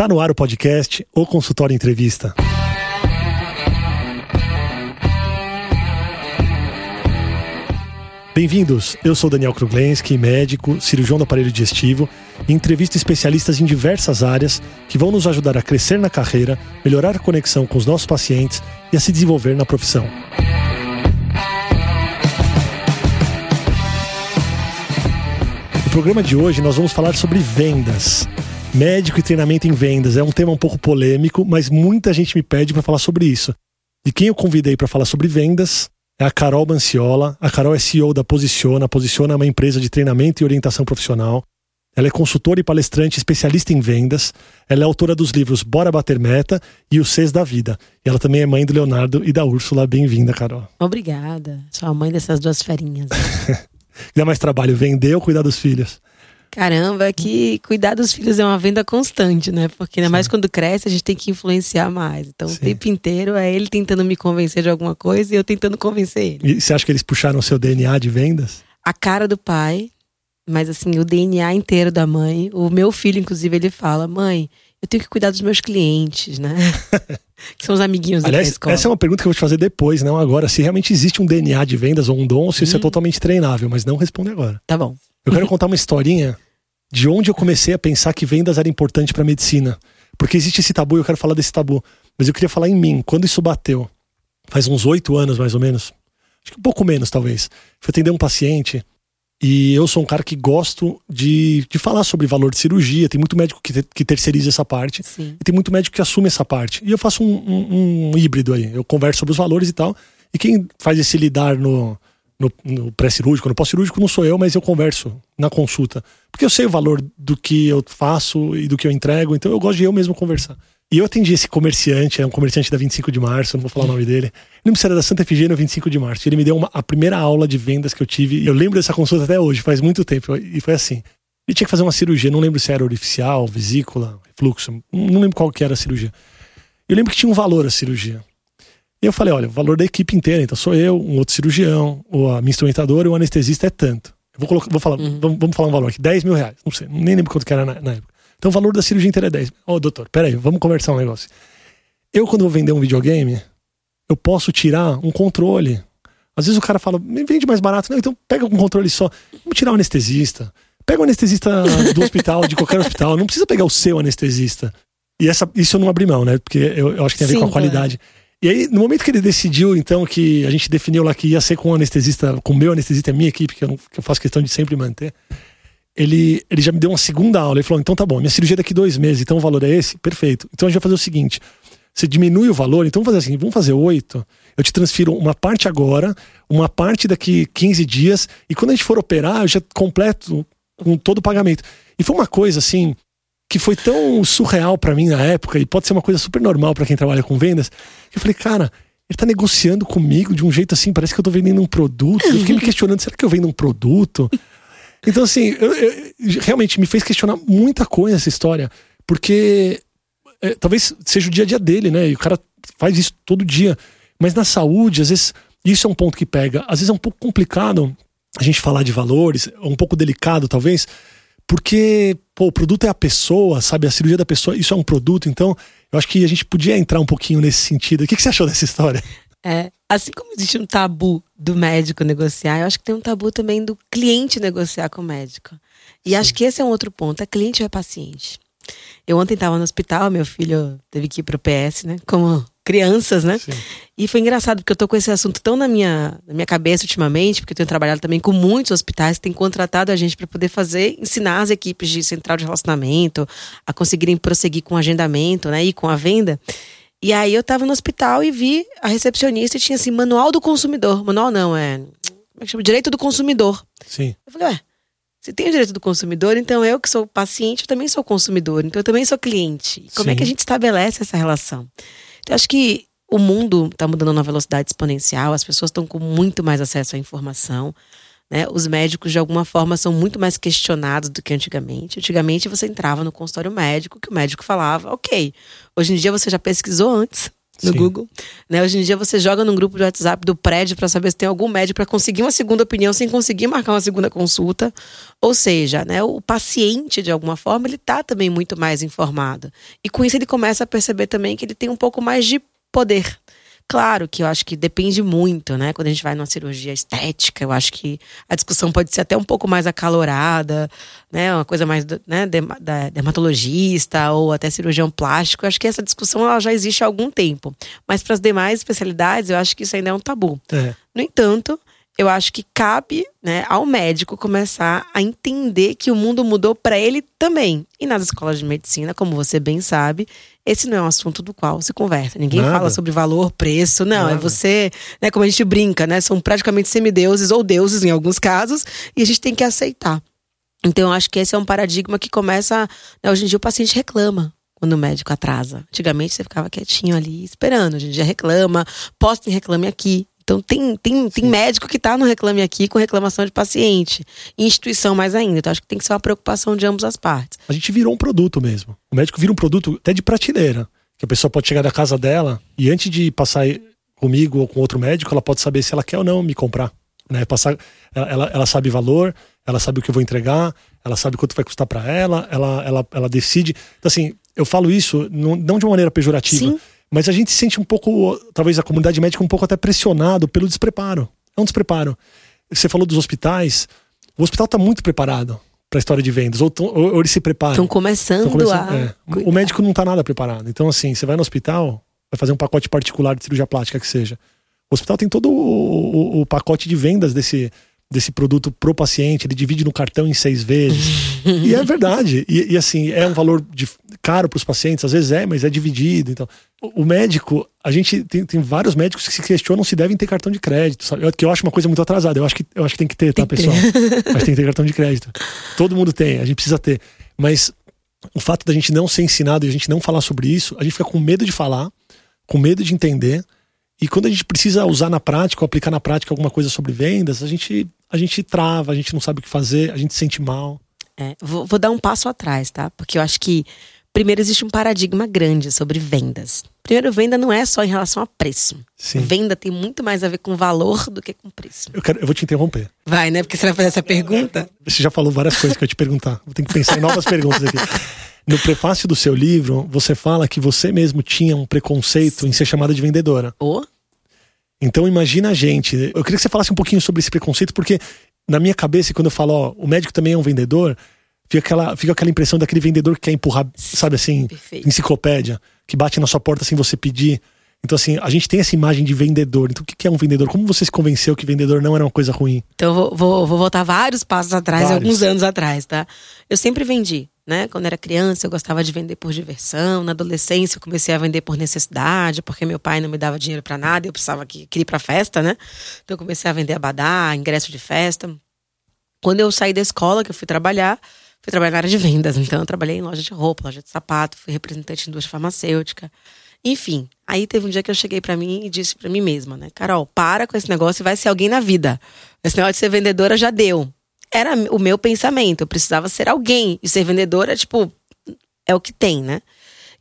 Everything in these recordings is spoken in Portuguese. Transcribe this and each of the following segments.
Está no ar o podcast O Consultório Entrevista. Bem-vindos, eu sou Daniel Kruglenski, médico, cirurgião do aparelho digestivo e entrevisto especialistas em diversas áreas que vão nos ajudar a crescer na carreira, melhorar a conexão com os nossos pacientes e a se desenvolver na profissão. No programa de hoje nós vamos falar sobre vendas. Médico e treinamento em vendas é um tema um pouco polêmico, mas muita gente me pede para falar sobre isso. E quem eu convidei para falar sobre vendas é a Carol Manciola. A Carol é CEO da Posiciona. A Posiciona é uma empresa de treinamento e orientação profissional. Ela é consultora e palestrante especialista em vendas. Ela é autora dos livros Bora Bater Meta e O Cs da Vida. E ela também é mãe do Leonardo e da Úrsula. Bem-vinda, Carol. Obrigada. Sou a mãe dessas duas ferinhas. Dá mais trabalho vender ou cuidar dos filhos? Caramba, é que cuidar dos filhos é uma venda constante, né? Porque ainda Sim. mais quando cresce, a gente tem que influenciar mais. Então, Sim. o tempo inteiro é ele tentando me convencer de alguma coisa e eu tentando convencer ele. E você acha que eles puxaram o seu DNA de vendas? A cara do pai, mas assim, o DNA inteiro da mãe. O meu filho, inclusive, ele fala: mãe, eu tenho que cuidar dos meus clientes, né? que são os amiguinhos Aliás, da escola. Essa é uma pergunta que eu vou te fazer depois, não agora. Se realmente existe um DNA de vendas ou um dom, ou se hum. isso é hum. totalmente treinável, mas não responde agora. Tá bom. Eu quero contar uma historinha de onde eu comecei a pensar que vendas era importante para medicina. Porque existe esse tabu, eu quero falar desse tabu. Mas eu queria falar em mim. Quando isso bateu, faz uns oito anos mais ou menos, acho que um pouco menos talvez, fui atender um paciente e eu sou um cara que gosto de, de falar sobre valor de cirurgia. Tem muito médico que, que terceiriza essa parte. Sim. E tem muito médico que assume essa parte. E eu faço um, um, um híbrido aí. Eu converso sobre os valores e tal. E quem faz esse lidar no, no, no pré-cirúrgico, no pós-cirúrgico, não sou eu, mas eu converso na consulta. Porque eu sei o valor do que eu faço e do que eu entrego, então eu gosto de eu mesmo conversar. E eu atendi esse comerciante, é um comerciante da 25 de março, não vou falar o nome dele. Ele me era da Santa Efigênia 25 de março. Ele me deu uma, a primeira aula de vendas que eu tive. Eu lembro dessa consulta até hoje, faz muito tempo. E foi assim. Ele tinha que fazer uma cirurgia, não lembro se era orificial, vesícula, refluxo, não lembro qual que era a cirurgia. Eu lembro que tinha um valor a cirurgia. E eu falei, olha, o valor da equipe inteira, então sou eu, um outro cirurgião, ou a minha instrumentadora e o anestesista é tanto. Eu vou, colocar, vou falar, uhum. vamos, vamos, falar um valor aqui, 10 mil reais, não sei, nem lembro quanto que era na, na época. Então o valor da cirurgia inteira é 10. Ô, oh, doutor, peraí, vamos conversar um negócio. Eu, quando vou vender um videogame, eu posso tirar um controle. Às vezes o cara fala, me vende mais barato. Não, então pega um controle só. Vamos tirar o anestesista. Pega o anestesista do hospital, de qualquer hospital. Não precisa pegar o seu anestesista. E essa, isso eu não abri mão, né? Porque eu, eu acho que tem a ver Sim, com a qualidade. É. E aí, no momento que ele decidiu, então, que a gente definiu lá que ia ser com o anestesista, com o meu anestesista, minha equipe, que eu, que eu faço questão de sempre manter, ele, ele já me deu uma segunda aula. Ele falou: então tá bom, minha cirurgia é daqui dois meses, então o valor é esse? Perfeito. Então a gente vai fazer o seguinte: você diminui o valor, então vamos fazer assim, vamos fazer oito. Eu te transfiro uma parte agora, uma parte daqui 15 dias, e quando a gente for operar, eu já completo com todo o pagamento. E foi uma coisa assim que foi tão surreal para mim na época, e pode ser uma coisa super normal para quem trabalha com vendas, que eu falei, cara, ele tá negociando comigo de um jeito assim, parece que eu tô vendendo um produto. Eu fiquei me questionando, será que eu vendo um produto? Então, assim, eu, eu, realmente me fez questionar muita coisa essa história, porque é, talvez seja o dia a dia dele, né? E o cara faz isso todo dia. Mas na saúde, às vezes, isso é um ponto que pega. Às vezes é um pouco complicado a gente falar de valores, é um pouco delicado, talvez, porque pô, o produto é a pessoa, sabe? A cirurgia da pessoa, isso é um produto. Então, eu acho que a gente podia entrar um pouquinho nesse sentido. O que, que você achou dessa história? É, assim como existe um tabu do médico negociar, eu acho que tem um tabu também do cliente negociar com o médico. E Sim. acho que esse é um outro ponto. É cliente ou é paciente? Eu ontem estava no hospital, meu filho teve que ir para o PS, né? Como crianças, né? Sim. E foi engraçado, porque eu tô com esse assunto tão na minha, na minha cabeça ultimamente, porque eu tenho trabalhado também com muitos hospitais que têm contratado a gente para poder fazer, ensinar as equipes de central de relacionamento a conseguirem prosseguir com o agendamento, né? E com a venda. E aí eu tava no hospital e vi a recepcionista e tinha assim, manual do consumidor. Manual não, é. Como é que chama? Direito do consumidor. Sim. Eu falei, ué, se tem o direito do consumidor, então eu que sou paciente, eu também sou consumidor, então eu também sou cliente. Como Sim. é que a gente estabelece essa relação? Então, acho que o mundo está mudando numa velocidade exponencial, as pessoas estão com muito mais acesso à informação. Né? Os médicos, de alguma forma, são muito mais questionados do que antigamente. Antigamente, você entrava no consultório médico, que o médico falava, ok. Hoje em dia, você já pesquisou antes. No Sim. Google. Né? Hoje em dia você joga num grupo de WhatsApp do prédio para saber se tem algum médico para conseguir uma segunda opinião sem conseguir marcar uma segunda consulta. Ou seja, né, o paciente, de alguma forma, ele tá também muito mais informado. E com isso ele começa a perceber também que ele tem um pouco mais de poder. Claro que eu acho que depende muito, né? Quando a gente vai numa cirurgia estética, eu acho que a discussão pode ser até um pouco mais acalorada, né? Uma coisa mais né, da dermatologista ou até cirurgião plástico. Eu acho que essa discussão ela já existe há algum tempo. Mas para as demais especialidades, eu acho que isso ainda é um tabu. É. No entanto, eu acho que cabe né, ao médico começar a entender que o mundo mudou para ele também. E nas escolas de medicina, como você bem sabe, esse não é um assunto do qual se conversa. Ninguém Nada. fala sobre valor, preço, não. É Nada. você, né, como a gente brinca, né? São praticamente semideuses ou deuses em alguns casos, e a gente tem que aceitar. Então, eu acho que esse é um paradigma que começa. né, hoje em dia o paciente reclama quando o médico atrasa. Antigamente você ficava quietinho ali esperando. Hoje em dia reclama, posta em reclame aqui. Então tem, tem, tem médico que tá no reclame aqui com reclamação de paciente. Instituição mais ainda. Então acho que tem que ser uma preocupação de ambas as partes. A gente virou um produto mesmo. O médico vira um produto até de prateleira. Que a pessoa pode chegar da casa dela e antes de passar comigo ou com outro médico, ela pode saber se ela quer ou não me comprar. Né? Passar, ela, ela, ela sabe valor, ela sabe o que eu vou entregar, ela sabe quanto vai custar para ela, ela, ela, ela decide. Então, assim, eu falo isso não, não de uma maneira pejorativa, Sim. Mas a gente se sente um pouco, talvez a comunidade médica um pouco até pressionado pelo despreparo. É um despreparo. Você falou dos hospitais, o hospital está muito preparado para a história de vendas, ou, ou, ou eles se preparam. Estão começando, Tão começando- a. é. O médico não tá nada preparado. Então, assim, você vai no hospital, vai fazer um pacote particular de cirurgia plástica que seja. O hospital tem todo o, o- o pacote de vendas desse, desse produto pro paciente, ele divide no cartão em seis vezes. e é verdade. E, e, assim, é um valor de, caro para os pacientes, às vezes é, mas é dividido. Então, o, o médico, a gente tem, tem vários médicos que se questionam se devem ter cartão de crédito, sabe? Eu, que eu acho uma coisa muito atrasada. Eu acho que, eu acho que tem que ter, tá, Tem pessoal? Mas tem que ter cartão de crédito. Todo mundo tem, a gente precisa ter. Mas o fato da gente não ser ensinado e a gente não falar sobre isso, a gente fica com medo de falar, com medo de entender. E quando a gente precisa usar na prática ou aplicar na prática alguma coisa sobre vendas, a gente, a gente trava, a gente não sabe o que fazer, a gente se sente mal. É, vou, vou dar um passo atrás, tá? Porque eu acho que, primeiro, existe um paradigma grande sobre vendas. Primeiro, venda não é só em relação a preço. Sim. Venda tem muito mais a ver com valor do que com preço. Eu, quero, eu vou te interromper. Vai, né? Porque você vai fazer essa pergunta. Você já falou várias coisas que eu ia te perguntar. Vou ter que pensar em novas perguntas aqui. No prefácio do seu livro, você fala que você mesmo tinha um preconceito em ser chamada de vendedora. Ou Então imagina a gente. Eu queria que você falasse um pouquinho sobre esse preconceito, porque na minha cabeça, quando eu falo, ó, o médico também é um vendedor, fica aquela, fica aquela impressão daquele vendedor que quer empurrar, sabe assim, Perfeito. enciclopédia, que bate na sua porta sem você pedir. Então, assim, a gente tem essa imagem de vendedor. Então, o que que é um vendedor? Como você se convenceu que vendedor não era uma coisa ruim? Então, eu vou, vou, vou voltar vários passos atrás, Vários. alguns anos atrás, tá? Eu sempre vendi, né? Quando era criança, eu gostava de vender por diversão. Na adolescência, eu comecei a vender por necessidade, porque meu pai não me dava dinheiro pra nada, eu precisava que queria ir pra festa, né? Então, eu comecei a vender abadá, ingresso de festa. Quando eu saí da escola, que eu fui trabalhar, fui trabalhar na área de vendas. Então, eu trabalhei em loja de roupa, loja de sapato, fui representante de indústria farmacêutica. Enfim, aí teve um dia que eu cheguei pra mim e disse pra mim mesma, né? Carol, para com esse negócio e vai ser alguém na vida. Esse negócio de ser vendedora já deu. Era o meu pensamento, eu precisava ser alguém. E ser vendedora, tipo, é o que tem, né?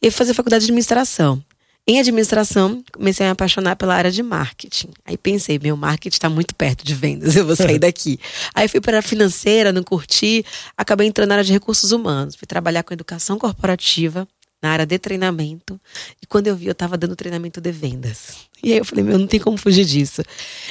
E eu fui fazer faculdade de administração. Em administração, comecei a me apaixonar pela área de marketing. Aí pensei, meu marketing está muito perto de vendas, eu vou sair daqui. Aí fui para a financeira, não curti, acabei entrando na área de recursos humanos. Fui trabalhar com educação corporativa, na área de treinamento. E quando eu vi, eu estava dando treinamento de vendas. E aí eu falei, meu, não tem como fugir disso.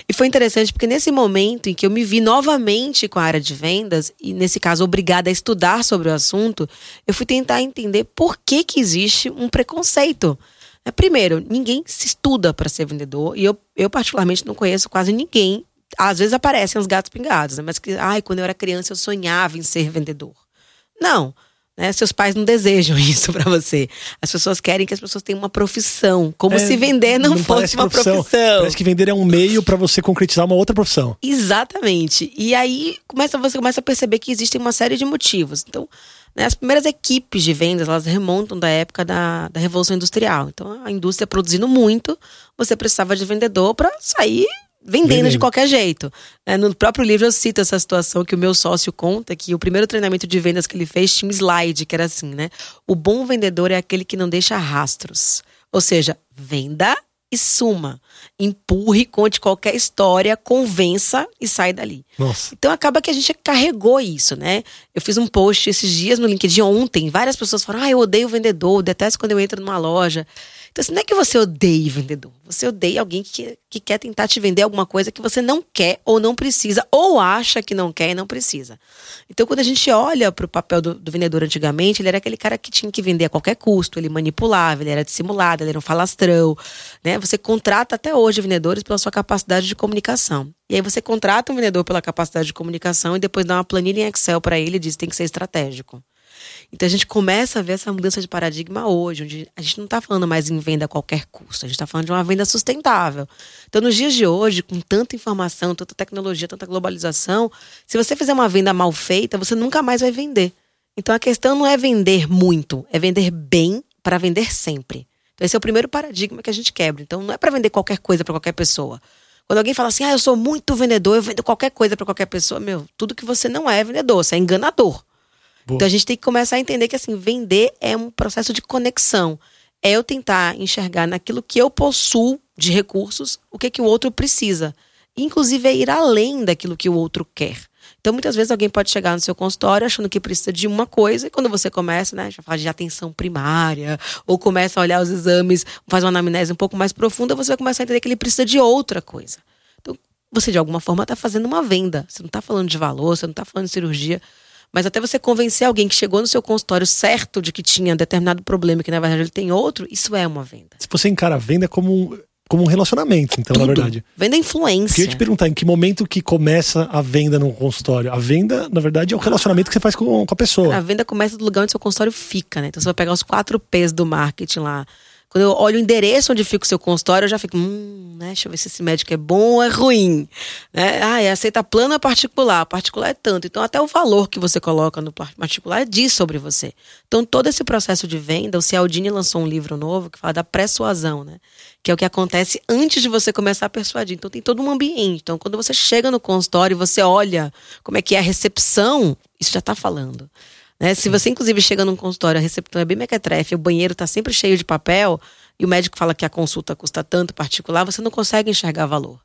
E foi interessante porque nesse momento em que eu me vi novamente com a área de vendas, e nesse caso obrigada a estudar sobre o assunto, eu fui tentar entender por que, que existe um preconceito. É, Primeiro, ninguém se estuda para ser vendedor, e eu, eu particularmente não conheço quase ninguém. Às vezes aparecem os gatos pingados, né? mas que, ai, quando eu era criança eu sonhava em ser vendedor. Não. Né? Seus pais não desejam isso pra você. As pessoas querem que as pessoas tenham uma profissão. Como É, se vender não, parece fosse uma profissão. Parece que vender é um meio para você concretizar uma outra profissão. Exatamente. E aí começa, você começa a perceber que existem uma série de motivos. Então, né, as primeiras equipes de vendas, elas remontam da época da, da Revolução Industrial. Então, a indústria produzindo muito, você precisava de vendedor para sair vendendo, Vendendo. de qualquer jeito. né? no próprio livro eu cito essa situação que o meu sócio conta, que o primeiro treinamento de vendas que ele fez tinha um slide, que era assim, né? O bom vendedor é aquele que não deixa rastros. Ou seja, venda e suma. Empurre, conte qualquer história, convença e sai dali. Nossa. Então acaba que a gente carregou isso, né? Eu fiz um post esses dias no LinkedIn ontem, várias pessoas falaram: ah, eu odeio o vendedor, detesto quando eu entro numa loja. Então, assim, não é que você odeie vendedor. Você odeia alguém que, que quer tentar te vender alguma coisa que você não quer ou não precisa, ou acha que não quer e não precisa. Então, quando a gente olha para o papel do, do, vendedor antigamente, ele era aquele cara que tinha que vender a qualquer custo, ele manipulava, ele era dissimulado, ele era um falastrão. Né? Você contrata até hoje vendedores pela sua capacidade de comunicação. E aí você contrata um vendedor pela capacidade de comunicação e depois dá uma planilha em Excel para ele e diz que tem que ser estratégico. Então a gente começa a ver essa mudança de paradigma hoje, onde a gente não está falando mais em venda a qualquer custo, a gente está falando de uma venda sustentável. Então, nos dias de hoje, com tanta informação, tanta tecnologia, tanta globalização, se você fizer uma venda mal feita, você nunca mais vai vender. Então a questão não é vender muito, é vender bem para vender sempre. Então, esse é o primeiro paradigma que a gente quebra. Então, não é para vender qualquer coisa para qualquer pessoa. Quando alguém fala assim, ah, eu sou muito vendedor, eu vendo qualquer coisa para qualquer pessoa, meu, tudo que você não é vendedor, você é enganador. Boa. Então a gente tem que começar a entender que assim, vender é um processo de conexão. É eu tentar enxergar naquilo que eu possuo de recursos, o que que o outro precisa. Inclusive é ir além daquilo que o outro quer. Então, muitas vezes alguém pode chegar no seu consultório achando que precisa de uma coisa, e quando você começa, né, já fala de atenção primária, ou começa a olhar os exames, faz uma anamnese um pouco mais profunda, você vai começar a entender que ele precisa de outra coisa. Então, você de alguma forma está fazendo uma venda. Você não está falando de valor, você não está falando de cirurgia, mas até você convencer alguém que chegou no seu consultório certo de que tinha determinado problema, que na verdade ele tem outro, isso é uma venda. Se você encara a venda como um, como um relacionamento, então, Tudo. na verdade. Venda é influência. Queria te perguntar, em que momento que começa a venda no consultório? A venda, na verdade, é o relacionamento que você faz com, com a pessoa. A venda começa do lugar onde seu consultório fica, né? Então você vai pegar os quatro P's do marketing lá. Quando eu olho o endereço onde fica o seu consultório, eu já fico, hum, né? Deixa eu ver se esse médico é bom ou é ruim. Né? Ah, é aceita plano ou particular? Particular é tanto. Então, até o valor que você coloca no particular diz sobre você. Então, todo esse processo de venda, o Cialdini lançou um livro novo que fala da persuasão, né? Que é o que acontece antes de você começar a persuadir. Então, tem todo um ambiente. Então, quando você chega no consultório e você olha como é que é a recepção, isso já está falando. Né? Se você, inclusive, chega num consultório, a recepção é bem mequetrefe, o banheiro está sempre cheio de papel, e o médico fala que a consulta custa tanto particular, você não consegue enxergar valor.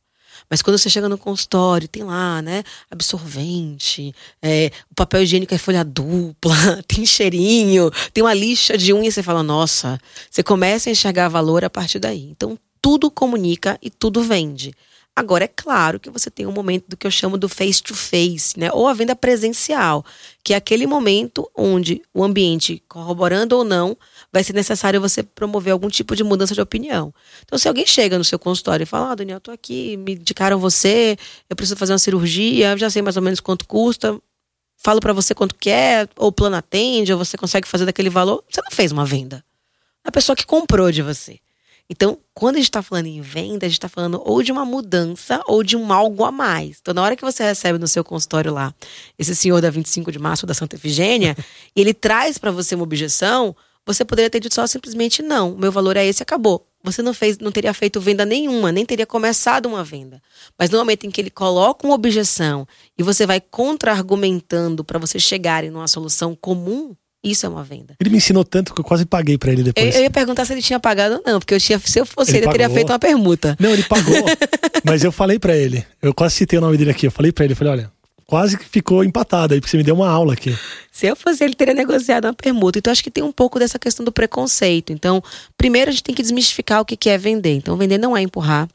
Mas quando você chega no consultório, tem lá, né? Absorvente, é, o papel higiênico é folha dupla, tem cheirinho, tem uma lixa de unha, você fala, nossa, você começa a enxergar valor a partir daí. Então, tudo comunica e tudo vende. Agora, é claro que você tem um momento do que eu chamo do face-to-face, -face, né? Ou a venda presencial, que é aquele momento onde o ambiente, corroborando ou não, vai ser necessário você promover algum tipo de mudança de opinião. Então, se alguém chega no seu consultório e fala, ah, Daniel, eu tô aqui, me indicaram você, eu preciso fazer uma cirurgia, já sei mais ou menos quanto custa, falo para você quanto quer, ou o plano atende, ou você consegue fazer daquele valor, você não fez uma venda. A pessoa que comprou de você. Então, quando a gente está falando em venda, a gente está falando ou de uma mudança ou de um algo a mais. Então, na hora que você recebe no seu consultório lá esse senhor da 25 de março da Santa Efigênia, e ele traz para você uma objeção, você poderia ter dito só simplesmente não, o meu valor é esse, acabou. Você não fez, não teria feito venda nenhuma, nem teria começado uma venda. Mas no momento em que ele coloca uma objeção e você vai contra-argumentando para você chegar em uma solução comum, isso é uma venda. Ele me ensinou tanto que eu quase paguei para ele depois. Eu, eu, ia perguntar se ele tinha pagado ou não, porque eu tinha, se eu fosse ele, ele teria feito uma permuta. Não, ele pagou. mas eu falei para ele, eu quase citei o nome dele aqui, eu falei para ele, eu falei, olha, quase que ficou empatado aí, porque você me deu uma aula aqui. Se eu fosse ele, teria negociado uma permuta. Então, acho que tem um pouco dessa questão do preconceito. Então, primeiro a gente tem que desmistificar o que é vender. Então, vender não é empurrar.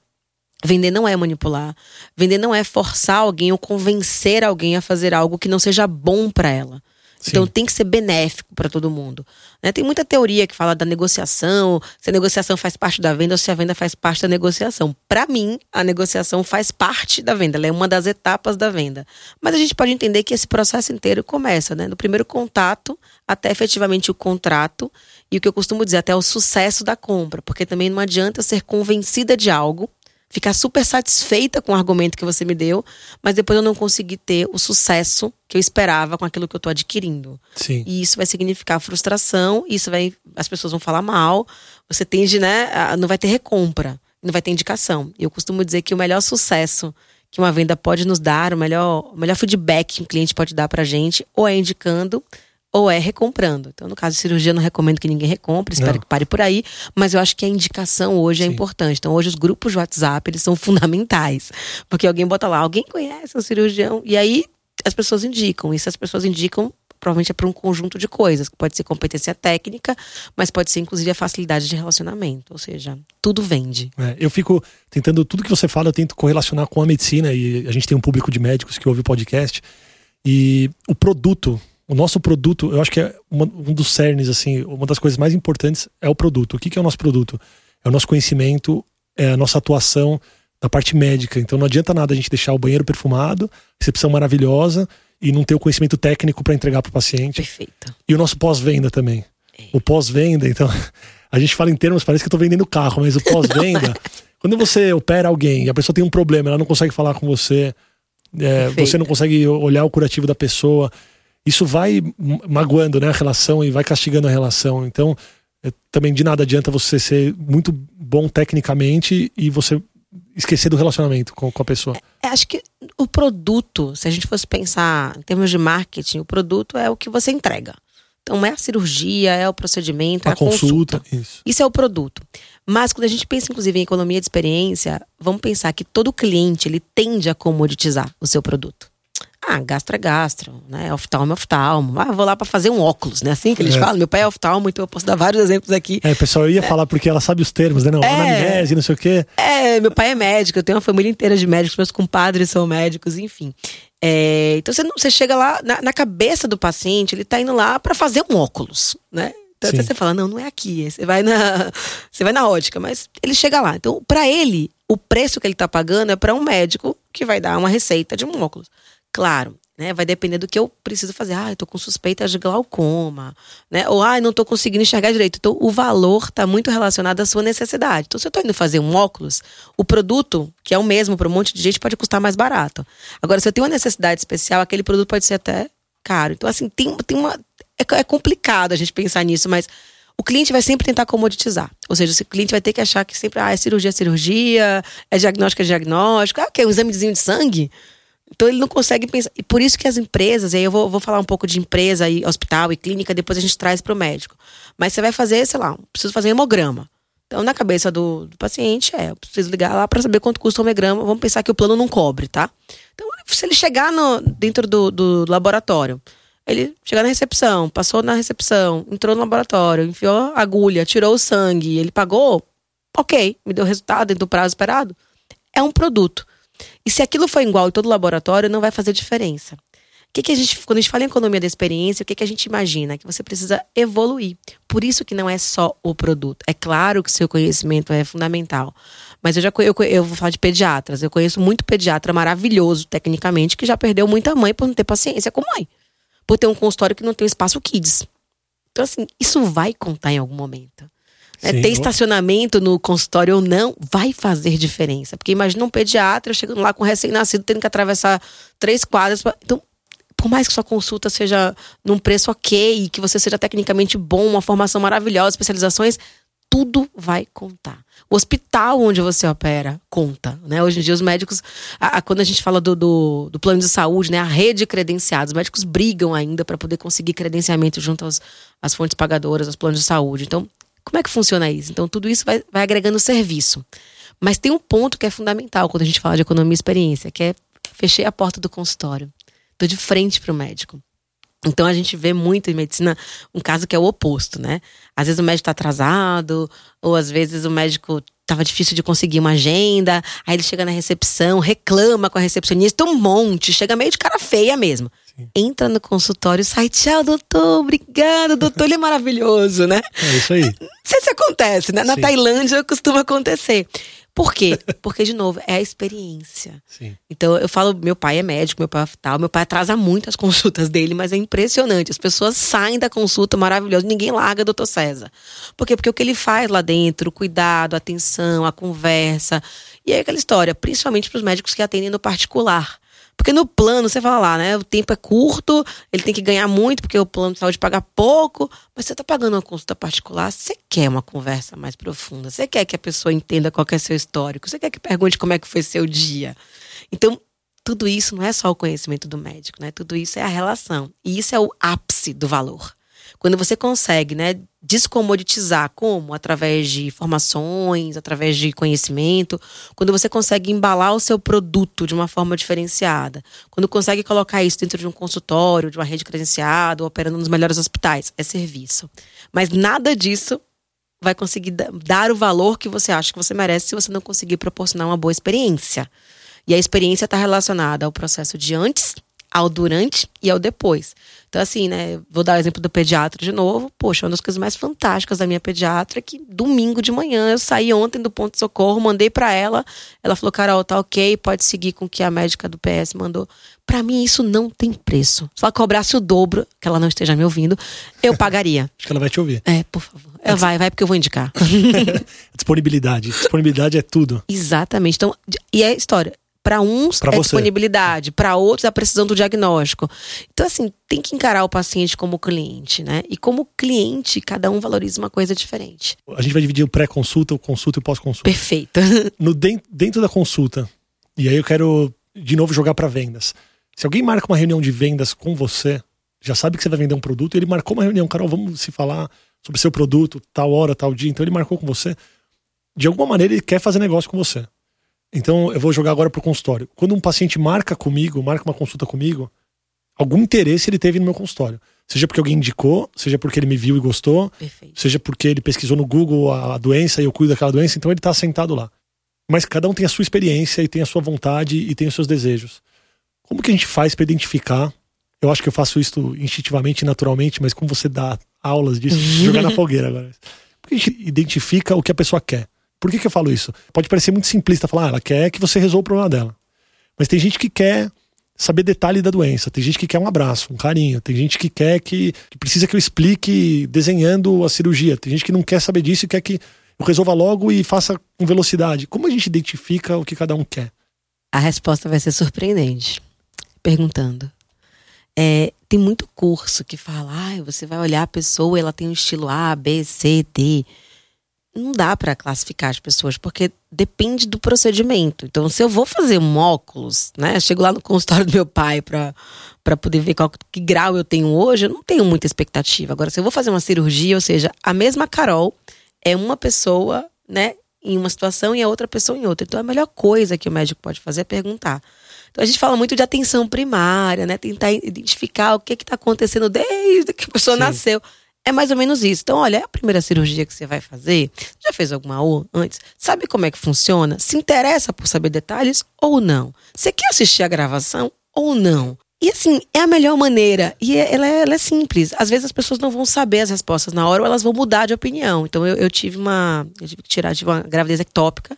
Vender não é manipular. Vender não é forçar alguém ou convencer alguém a fazer algo que não seja bom para ela. Sim. Então tem que ser benéfico para todo mundo. Né? Tem muita teoria que fala da negociação, se a negociação faz parte da venda ou se a venda faz parte da negociação. Para mim, a negociação faz parte da venda, ela é uma das etapas da venda. Mas a gente pode entender que esse processo inteiro começa, né? No primeiro contato até efetivamente o contrato e o que eu costumo dizer até o sucesso da compra, porque também não adianta ser convencida de algo ficar super satisfeita com o argumento que você me deu, mas depois eu não consegui ter o sucesso que eu esperava com aquilo que eu estou adquirindo. Sim. E isso vai significar frustração, isso vai as pessoas vão falar mal, você tende, né, a, não vai ter recompra, não vai ter indicação. E eu costumo dizer que o melhor sucesso que uma venda pode nos dar, o melhor, o melhor feedback que um cliente pode dar pra gente, ou é indicando, ou é recomprando. Então, no caso de cirurgia, não recomendo que ninguém recompre, espero Não. que pare por aí, mas eu acho que a indicação hoje é Sim. importante. Então, hoje os grupos de WhatsApp, eles são fundamentais, porque alguém bota lá, alguém conhece um cirurgião, e aí as pessoas indicam, e se as pessoas indicam, provavelmente é para um conjunto de coisas, que pode ser competência técnica, mas pode ser inclusive a facilidade de relacionamento, ou seja, tudo vende. É, eu fico tentando, tudo que você fala, eu tento correlacionar com a medicina e a gente tem um público de médicos que ouve o podcast. E o produto, o nosso produto, eu acho que é uma- um dos cernes, assim, uma das coisas mais importantes é o produto. O que, que é o nosso produto? É o nosso conhecimento, é a nossa atuação na parte médica. Então não adianta nada a gente deixar o banheiro perfumado, recepção maravilhosa e não ter o conhecimento técnico para entregar para o paciente. Perfeito. E o nosso pós-venda também. O pós-venda, então, a gente fala em termos, parece que eu tô vendendo carro, mas o pós-venda, quando você opera alguém e a pessoa tem um problema, ela não consegue falar com você, é, você não consegue olhar o curativo da pessoa, isso vai ma- magoando né, a relação e vai castigando a relação. Então, é, também de nada adianta você ser muito bom tecnicamente e você esquecer do relacionamento com, com a pessoa. É, acho que o produto, se a gente fosse pensar em termos de marketing, o produto é o que você entrega. Então, é a cirurgia, é o procedimento, é a a consulta. consulta, isso. Isso é o produto. Mas quando a gente pensa, inclusive, em economia de experiência, vamos pensar que todo cliente ele tende a comoditizar o seu produto. Ah, gastro é gastro, né? Oftalmo é oftalmo. Ah, vou lá para fazer um óculos, né? Assim que eles É. falam. Meu pai é oftalmo, então eu posso dar vários exemplos aqui. É, pessoal, eu ia falar porque ela sabe os termos, né? Não, É. anamnese, não sei o quê. É, meu pai é médico, eu tenho uma família inteira de médicos, meus compadres são médicos, enfim. É, então você, não- você chega lá, na, na cabeça do paciente, ele tá indo lá para fazer um óculos, né? Então você fala, não, não é aqui, aí você vai na, você vai na ótica, mas ele chega lá. Então, para ele, o preço que ele tá pagando é para um médico que vai dar uma receita de um óculos. Claro, né? Vai depender do que eu preciso fazer. Ah, eu tô com suspeita de glaucoma, né? Ou ah, não tô conseguindo enxergar direito. Então, o valor tá muito relacionado à sua necessidade. Então, se eu tô indo fazer um óculos, o produto, que é o mesmo para um monte de gente, pode custar mais barato. Agora, se eu tenho uma necessidade especial, aquele produto pode ser até caro. Então, assim, tem, tem uma. É, é complicado a gente pensar nisso, mas o cliente vai sempre tentar comoditizar. Ou seja, o cliente vai ter que achar que sempre ah, é cirurgia, é cirurgia, é diagnóstico, é diagnóstico, ah, que é um examezinho de sangue. Então ele não consegue pensar. E por isso que as empresas, e aí eu vou, vou falar um pouco de empresa e hospital e clínica, depois a gente traz para o médico. Mas você vai fazer, sei lá, preciso fazer um hemograma. Então, na cabeça do, do paciente, é, eu preciso ligar lá para saber quanto custa o hemograma. Vamos pensar que o plano não cobre, tá? Então, se ele chegar no, dentro do, do laboratório, ele chegar na recepção, passou na recepção, entrou no laboratório, enfiou a agulha, tirou o sangue, ele pagou, ok, me deu o resultado dentro do prazo esperado. É um produto. E se aquilo for igual em todo laboratório, não vai fazer diferença. O que, que a gente, quando a gente fala em economia da experiência, o que, que a gente imagina? Que você precisa evoluir. Por isso que não é só o produto. É claro que o seu conhecimento é fundamental. Mas eu já eu, eu vou falar de pediatras. Eu conheço muito pediatra maravilhoso, tecnicamente, que já perdeu muita mãe por não ter paciência com mãe. Por ter um consultório que não tem espaço kids. Então, assim, isso vai contar em algum momento. Né? Ter estacionamento no consultório ou não vai fazer diferença. Porque imagina um pediatra chegando lá com um recém-nascido, tendo que atravessar três quadras. pra- Então, por mais que sua consulta seja num preço ok, que você seja tecnicamente bom, uma formação maravilhosa, especializações, tudo vai contar. O hospital onde você opera conta, né? Hoje em dia os médicos, a- a- quando a gente fala do, do, do plano de saúde, né, a rede de credenciados, os médicos brigam ainda para poder conseguir credenciamento junto aos, às fontes pagadoras, aos planos de saúde. Então, como é que funciona isso? Então, tudo isso vai, vai agregando serviço. Mas tem um ponto que é fundamental quando a gente fala de economia e experiência, que é fechei a porta do consultório. Tô de frente para o médico. Então a gente vê muito em medicina um caso que é o oposto, né? Às vezes o médico tá atrasado, ou às vezes o médico tava difícil de conseguir uma agenda, aí ele chega na recepção, reclama com a recepcionista um monte, chega meio de cara feia mesmo. Entra no consultório, sai, tchau, doutor, obrigado, doutor, ele é maravilhoso, né? É isso aí. Não sei se acontece, né? Na Sim. Tailândia costuma acontecer. Por quê? Porque, de novo, é a experiência. Sim. Então eu falo, meu pai é médico, meu pai é tal, meu pai atrasa muito as consultas dele, mas é impressionante. As pessoas saem da consulta maravilhosa, ninguém larga doutor César. Por quê? Porque o que ele faz lá dentro, o cuidado, a atenção, a conversa. E é aquela história, principalmente para os médicos que atendem no particular. Porque no plano, você fala lá, né? O tempo é curto, ele tem que ganhar muito, porque o plano de saúde paga pouco, mas você tá pagando uma consulta particular, você quer uma conversa mais profunda, você quer que a pessoa entenda qual é seu histórico, você quer que pergunte como é que foi seu dia. Então, tudo isso não é só o conhecimento do médico, né? Tudo isso é a relação. E isso é o ápice do valor. Quando você consegue, né, descomoditizar como através de informações, através de conhecimento, quando você consegue embalar o seu produto de uma forma diferenciada, quando consegue colocar isso dentro de um consultório, de uma rede credenciada, operando nos melhores hospitais, é serviço. Mas nada disso vai conseguir dar o valor que você acha que você merece se você não conseguir proporcionar uma boa experiência. E a experiência está relacionada ao processo de antes, ao durante e ao depois. Então, assim, né? Vou dar o exemplo do pediatra de novo. Poxa, uma das coisas mais fantásticas da minha pediatra é que domingo de manhã eu saí ontem do ponto de socorro, mandei para ela. Ela falou, Carol, tá ok, pode seguir com o que a médica do PS mandou. Para mim, isso não tem preço. Se ela cobrasse o dobro, que ela não esteja me ouvindo, eu pagaria. Acho que ela vai te ouvir. É, por favor. É, vai, vai, porque eu vou indicar. Disponibilidade. Disponibilidade é tudo. Exatamente. Então, e é história. Para uns pra é você. disponibilidade, para outros é a precisão do diagnóstico. Então, assim, tem que encarar o paciente como cliente, né? E como cliente, cada um valoriza uma coisa diferente. A gente vai dividir o pré-consulta, o consulta e o pós-consulta. Perfeito. No, dentro da consulta, e aí eu quero de novo jogar para vendas. Se alguém marca uma reunião de vendas com você, já sabe que você vai vender um produto, ele marcou uma reunião, Carol, vamos se falar sobre seu produto, tal hora, tal dia. Então ele marcou com você. De alguma maneira ele quer fazer negócio com você. Então eu vou jogar agora pro consultório. Quando um paciente marca comigo, marca uma consulta comigo, algum interesse ele teve no meu consultório. Seja porque alguém indicou, seja porque ele me viu e gostou, Perfeito. seja porque ele pesquisou no Google a doença e eu cuido daquela doença, então ele está sentado lá. Mas cada um tem a sua experiência e tem a sua vontade e tem os seus desejos. Como que a gente faz para identificar? Eu acho que eu faço isso instintivamente, naturalmente, mas como você dá aulas disso, jogar na fogueira agora. Porque a gente identifica o que a pessoa quer. Por que, que eu falo isso? Pode parecer muito simplista falar, ah, ela quer que você resolva o problema dela. Mas tem gente que quer saber detalhe da doença, tem gente que quer um abraço, um carinho, tem gente que quer que, que precisa que eu explique desenhando a cirurgia, tem gente que não quer saber disso e quer que eu resolva logo e faça com velocidade. Como a gente identifica o que cada um quer? A resposta vai ser surpreendente. Perguntando. É, tem muito curso que fala, ah, você vai olhar a pessoa, ela tem um estilo A, B, C, D não dá para classificar as pessoas, porque depende do procedimento. Então, se eu vou fazer um óculos, né? Chego lá no consultório do meu pai para poder ver qual, que grau eu tenho hoje, eu não tenho muita expectativa. Agora, se eu vou fazer uma cirurgia, ou seja, a mesma Carol é uma pessoa, né? Em uma situação e a outra pessoa em outra. Então, a melhor coisa que o médico pode fazer é perguntar. Então, a gente fala muito de atenção primária, né? Tentar identificar o que está acontecendo desde que a pessoa Sim. nasceu. É mais ou menos isso. Então, olha, é a primeira cirurgia que você vai fazer. Já fez alguma ou antes? Sabe como é que funciona? Se interessa por saber detalhes ou não? Você quer assistir a gravação ou não? E assim, é a melhor maneira. E é, ela é, ela é, simples. Às vezes as pessoas não vão saber as respostas na hora ou elas vão mudar de opinião. Então eu, eu tive uma. Eu tive que tirar de uma gravidez ectópica.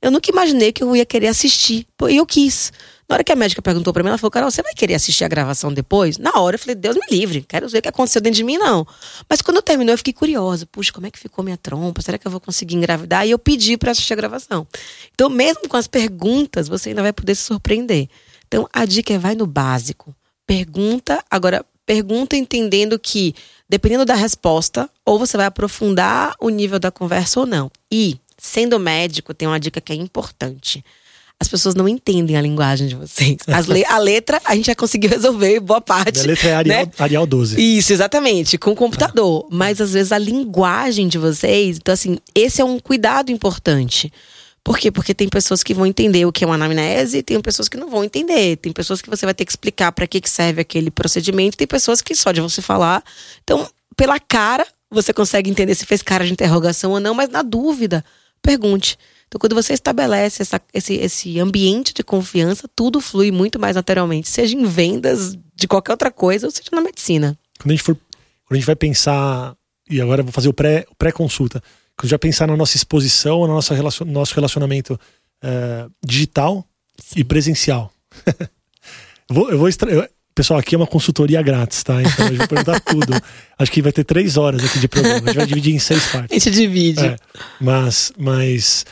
Eu nunca imaginei que eu ia querer assistir. E eu quis. Na hora que a médica perguntou para mim, ela falou: Carol, você vai querer assistir a gravação depois? Na hora eu falei: Deus me livre, quero ver o que aconteceu dentro de mim, não. Mas quando terminou, eu fiquei curiosa: puxa, como é que ficou minha trompa? Será que eu vou conseguir engravidar? E eu pedi para assistir a gravação. Então, mesmo com as perguntas, você ainda vai poder se surpreender. Então, a dica é: vai no básico. Pergunta, agora, pergunta entendendo que, dependendo da resposta, ou você vai aprofundar o nível da conversa ou não. E, sendo médico, tem uma dica que é importante as pessoas não entendem a linguagem de vocês. Le a letra a gente já conseguiu resolver boa parte. A letra é Arial, né? Arial 12. Isso, exatamente, com o computador. Ah. Mas às vezes a linguagem de vocês. Então, assim, esse é um cuidado importante. Por quê? Porque tem pessoas que vão entender o que é uma anamnese e tem pessoas que não vão entender. Tem pessoas que você vai ter que explicar para que, que serve aquele procedimento, tem pessoas que só de você falar. Então, pela cara, você consegue entender se fez cara de interrogação ou não, mas na dúvida, pergunte. Então, quando você estabelece essa, esse, esse ambiente de confiança, tudo flui muito mais naturalmente, seja em vendas de qualquer outra coisa, ou seja na medicina. Quando a gente for, quando a gente vai pensar, e agora eu vou fazer o pré, pré-consulta, quando a gente vai pensar na nossa exposição, no nosso, relacion, nosso relacionamento é, digital Sim. e presencial. eu vou, eu vou extra... Pessoal, aqui é uma consultoria grátis, tá? Então eu vou perguntar tudo. Acho que vai ter três horas aqui de programa. A gente vai dividir em seis partes. A gente divide. É, mas, mas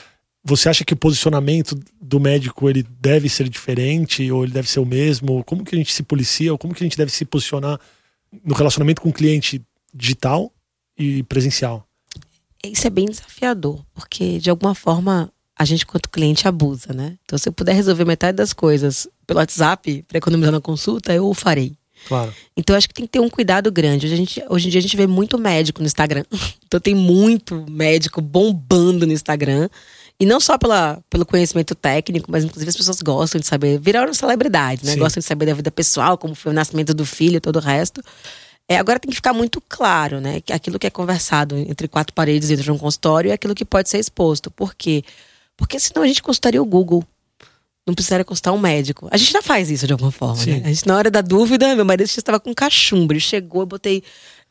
você acha que o posicionamento do médico ele deve ser diferente ou ele deve ser o mesmo? Como que a gente se policia ou como que a gente deve se posicionar no relacionamento com o cliente digital e presencial? Isso é bem desafiador, porque de alguma forma a gente quanto cliente abusa, né? Então se eu puder resolver metade das coisas pelo WhatsApp para economizar na consulta, eu o farei. Claro. Então acho que tem que ter um cuidado grande. Hoje, a gente, hoje em dia a gente vê muito médico no Instagram. Então tem muito médico bombando no Instagram. E não só pela, pelo conhecimento técnico, mas inclusive as pessoas gostam de saber, viraram celebridades, né? Sim. Gostam de saber da vida pessoal, como foi o nascimento do filho, todo o resto. É, agora tem que ficar muito claro, né? Que aquilo que é conversado entre quatro paredes dentro de um consultório é aquilo que pode ser exposto. Por quê? Porque senão a gente consultaria o Google. Não precisaria consultar um médico. A gente já faz isso de alguma forma, Sim. né? A gente, na hora da dúvida, meu marido já estava com cachumba. Ele chegou, eu botei.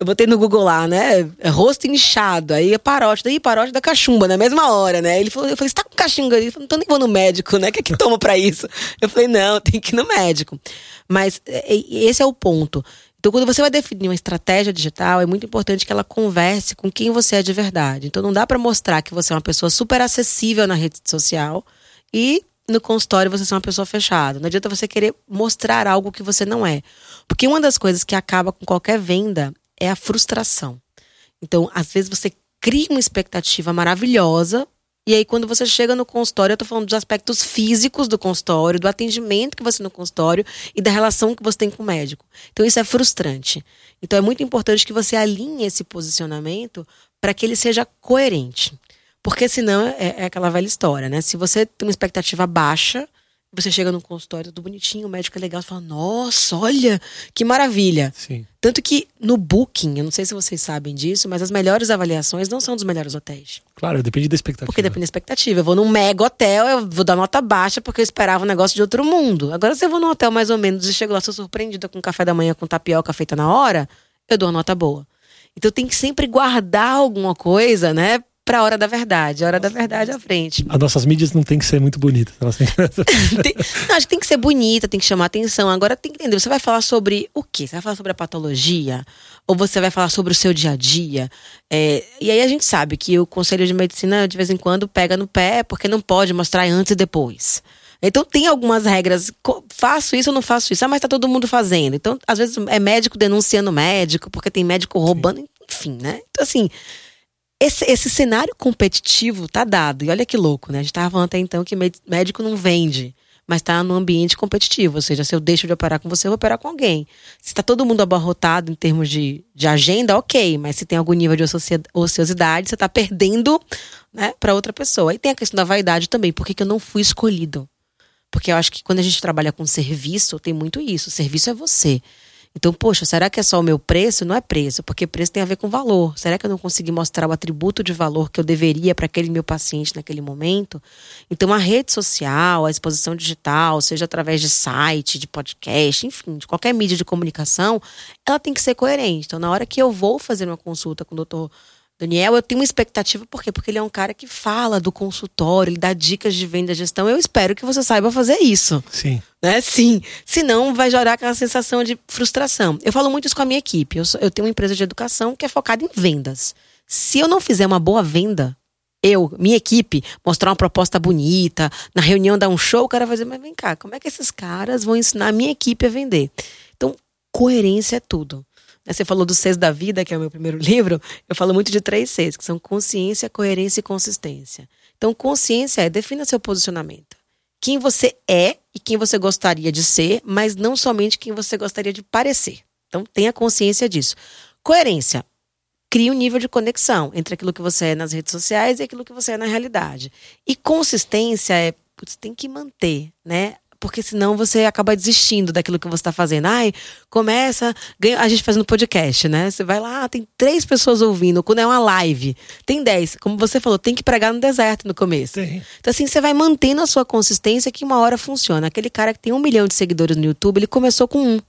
Eu botei no Google lá, né? Rosto inchado, aí é parótida, aí parótida da cachumba, na mesma hora, né? Ele falou, eu falei, você tá com cachumba? Ele falou, não tô nem vou no médico, né? O que é que toma pra isso? Eu falei, não, tem que ir no médico. Mas é, é, esse é o ponto. Então, quando você vai definir uma estratégia digital, é muito importante que ela converse com quem você é de verdade. Então, não dá pra mostrar que você é uma pessoa super acessível na rede social e no consultório você ser uma pessoa fechada. Não adianta você querer mostrar algo que você não é. Porque uma das coisas que acaba com qualquer venda é a frustração. Então, às vezes você cria uma expectativa maravilhosa e aí quando você chega no consultório, eu tô falando dos aspectos físicos do consultório, do atendimento que você tem no consultório e da relação que você tem com o médico. Então isso é frustrante. Então é muito importante que você alinhe esse posicionamento para que ele seja coerente. Porque senão é, é aquela velha história, né? Se você tem uma expectativa baixa, você chega no consultório tudo bonitinho, o médico é legal, você fala, nossa, olha, que maravilha. Sim. Tanto que no Booking, eu não sei se vocês sabem disso, mas as melhores avaliações não são dos melhores hotéis. Claro, depende da expectativa. Porque depende da expectativa. Eu vou num mega hotel, eu vou dar nota baixa porque eu esperava um negócio de outro mundo. Agora, se eu vou num hotel mais ou menos e chego lá, sou surpreendida com café da manhã com tapioca feita na hora, eu dou uma nota boa. Então tem que sempre guardar alguma coisa, né? Pra hora da verdade. A hora da verdade à frente. As nossas mídias não tem que ser muito bonitas. Elas têm que... Tem- não, acho que tem que ser bonita, tem que chamar atenção. Agora tem que entender, você vai falar sobre o quê? Você vai falar sobre a patologia? Ou você vai falar sobre o seu dia a dia? É, e aí a gente sabe que o Conselho de Medicina, de vez em quando, pega no pé, porque não pode mostrar antes e depois. Então tem algumas regras. Faço isso ou não faço isso? Ah, mas tá todo mundo fazendo. Então, às vezes, é médico denunciando médico, porque tem médico roubando, enfim, né? Então, assim, esse, esse cenário competitivo tá dado. E olha que louco, né? A gente tava falando até então que médico não vende, mas tá no ambiente competitivo. Ou seja, se eu deixo de operar com você, eu vou operar com alguém. Se tá todo mundo abarrotado em termos de, de agenda, ok. Mas se tem algum nível de ociosi- ociosidade, você tá perdendo né, para outra pessoa. E tem a questão da vaidade também. Por que, que eu não fui escolhido? Porque eu acho que quando a gente trabalha com serviço, tem muito isso. O serviço é você. Então, poxa, será que é só o meu preço? Não é preço, porque preço tem a ver com valor. Será que eu não consegui mostrar o atributo de valor que eu deveria para aquele meu paciente naquele momento? Então, a rede social, a exposição digital, seja através de site, de podcast, enfim, de qualquer mídia de comunicação, ela tem que ser coerente. Então, na hora que eu vou fazer uma consulta com o doutor Daniel, eu tenho uma expectativa, por quê? Porque ele é um cara que fala do consultório, ele dá dicas de venda e gestão. Eu espero que você saiba fazer isso Sim. né? Sim. Senão vai gerar aquela sensação de frustração. Eu falo muito isso com a minha equipe. Eu, sou- eu tenho uma empresa de educação que é focada em vendas. Se eu não fizer uma boa venda, eu, minha equipe, mostrar uma proposta bonita, na reunião dar um show, o cara vai dizer, mas vem cá, como é que esses caras vão ensinar a minha equipe a vender? Então, coerência é tudo. Né, Você falou do Cs da Vida, que é o meu primeiro livro. Eu falo muito de três Cs, que são consciência, coerência e consistência. Então, consciência é defina seu posicionamento quem você é e quem você gostaria de ser, mas não somente quem você gostaria de parecer. Então, tenha consciência disso. Coerência. Crie um nível de conexão entre aquilo que você é nas redes sociais e aquilo que você é na realidade. E consistência é, putz, tem que manter, né? Porque senão você acaba desistindo daquilo que você está fazendo. Ai, começa. Ganha, a gente fazendo podcast, né? Você vai lá, tem três pessoas ouvindo. Quando é uma live, tem dez. Como você falou, tem que pregar no deserto no começo. Tem. Então, assim, você vai mantendo a sua consistência que uma hora funciona. Aquele cara que tem um milhão de seguidores no YouTube, ele começou com um.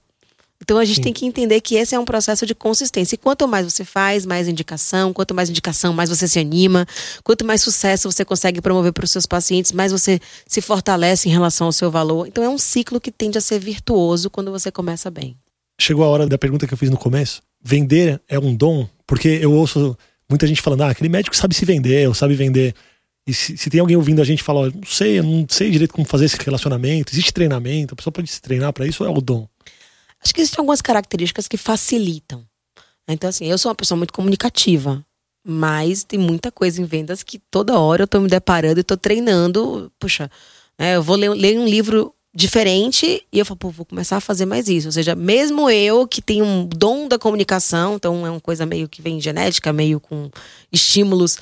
Então a gente Sim. tem que entender que esse é um processo de consistência. E quanto mais você faz, mais indicação, quanto mais indicação, mais você se anima, quanto mais sucesso você consegue promover para os seus pacientes, mais você se fortalece em relação ao seu valor. Então é um ciclo que tende a ser virtuoso quando você começa bem. Chegou a hora da pergunta que eu fiz no começo. Vender é um dom? Porque eu ouço muita gente falando, ah, aquele médico sabe se vender, ou sabe vender. E se, se tem alguém ouvindo a gente falar, "Ó, não sei, eu não sei direito como fazer esse relacionamento, existe treinamento, a pessoa pode se treinar para isso ou é o dom? Acho que existem algumas características que facilitam. Então, assim, eu sou uma pessoa muito comunicativa, mas tem muita coisa em vendas que toda hora eu tô me deparando e tô treinando. Puxa, né, eu vou ler, ler um livro diferente e eu falo, pô, vou começar a fazer mais isso. Ou seja, mesmo eu que tenho um dom da comunicação, então é uma coisa meio que vem genética, meio com estímulos,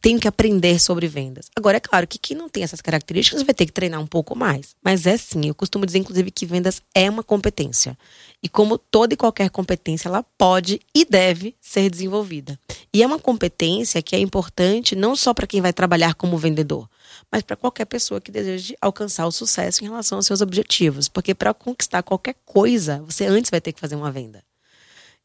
tenho que aprender sobre vendas. Agora, é claro que quem não tem essas características vai ter que treinar um pouco mais. Mas é sim, eu costumo dizer, inclusive, que vendas é uma competência. E como toda e qualquer competência, ela pode e deve ser desenvolvida. E é uma competência que é importante não só para quem vai trabalhar como vendedor, mas para qualquer pessoa que deseje alcançar o sucesso em relação aos seus objetivos. Porque para conquistar qualquer coisa, você antes vai ter que fazer uma venda.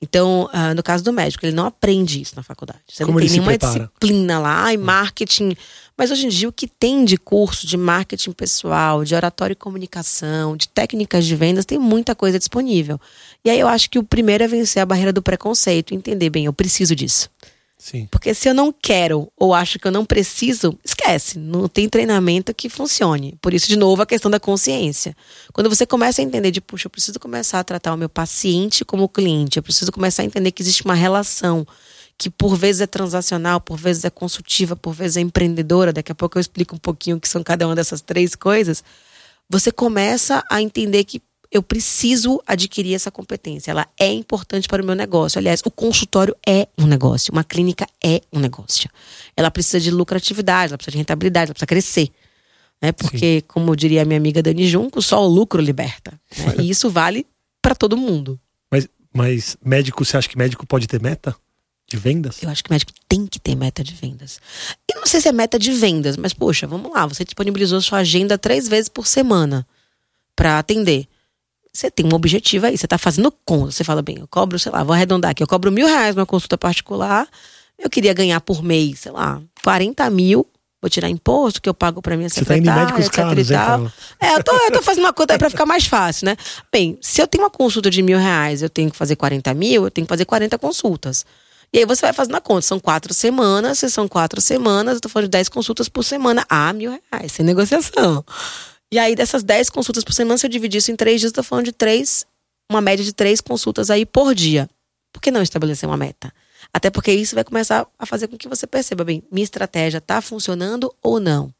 Então, uh, no caso do médico, ele não aprende isso na faculdade. Você Como não tem nenhuma prepara? disciplina lá, e marketing. Mas hoje em dia, o que tem de curso de marketing pessoal, de oratório e comunicação, de técnicas de vendas, tem muita coisa disponível. E aí eu acho que o primeiro é vencer a barreira do preconceito, entender bem, eu preciso disso. Sim. Porque se eu não quero ou acho que eu não preciso, esquece. Não tem treinamento que funcione. Por isso, de novo, a questão da consciência. Quando você começa a entender de, puxa, eu preciso começar a tratar o meu paciente como cliente, eu preciso começar a entender que existe uma relação que por vezes é transacional, por vezes é consultiva, por vezes é empreendedora. Daqui a pouco eu explico um pouquinho o que são cada uma dessas três coisas. Você começa a entender que eu preciso adquirir essa competência. Ela é importante para o meu negócio. Aliás, o consultório é um negócio, uma clínica é um negócio. Ela precisa de lucratividade, ela precisa de rentabilidade, ela precisa crescer. Né? Porque, Sim. como diria a minha amiga Dani Junco, só o lucro liberta. Né? E isso vale para todo mundo. Mas, mas médico, você acha que médico pode ter meta? De vendas? Eu acho que médico tem que ter meta de vendas. E não sei se é meta de vendas, mas poxa, vamos lá. Você disponibilizou sua agenda três vezes por semana para atender. Você tem um objetivo aí, você está fazendo conta. Você fala, bem, eu cobro, sei lá, vou arredondar aqui, eu cobro mil reais numa consulta particular. Eu queria ganhar por mês, sei lá, 40 mil. Vou tirar imposto que eu pago para minha secretária, Você tá médicos caros, e tal. Hein, é, eu tô, eu tô fazendo uma conta aí pra ficar mais fácil, né? Bem, se eu tenho uma consulta de mil reais, eu tenho que fazer 40 mil, eu tenho que fazer 40 consultas. E aí você vai fazendo a conta. São quatro semanas, se são quatro semanas, eu tô falando de 10 consultas por semana. Ah, mil reais, sem negociação. E aí, dessas 10 consultas por semana, se eu dividir isso em três dias, eu tô falando de três, uma média de três consultas aí por dia. Por que não estabelecer uma meta? Até porque isso vai começar a fazer com que você perceba, bem, minha estratégia tá funcionando ou não.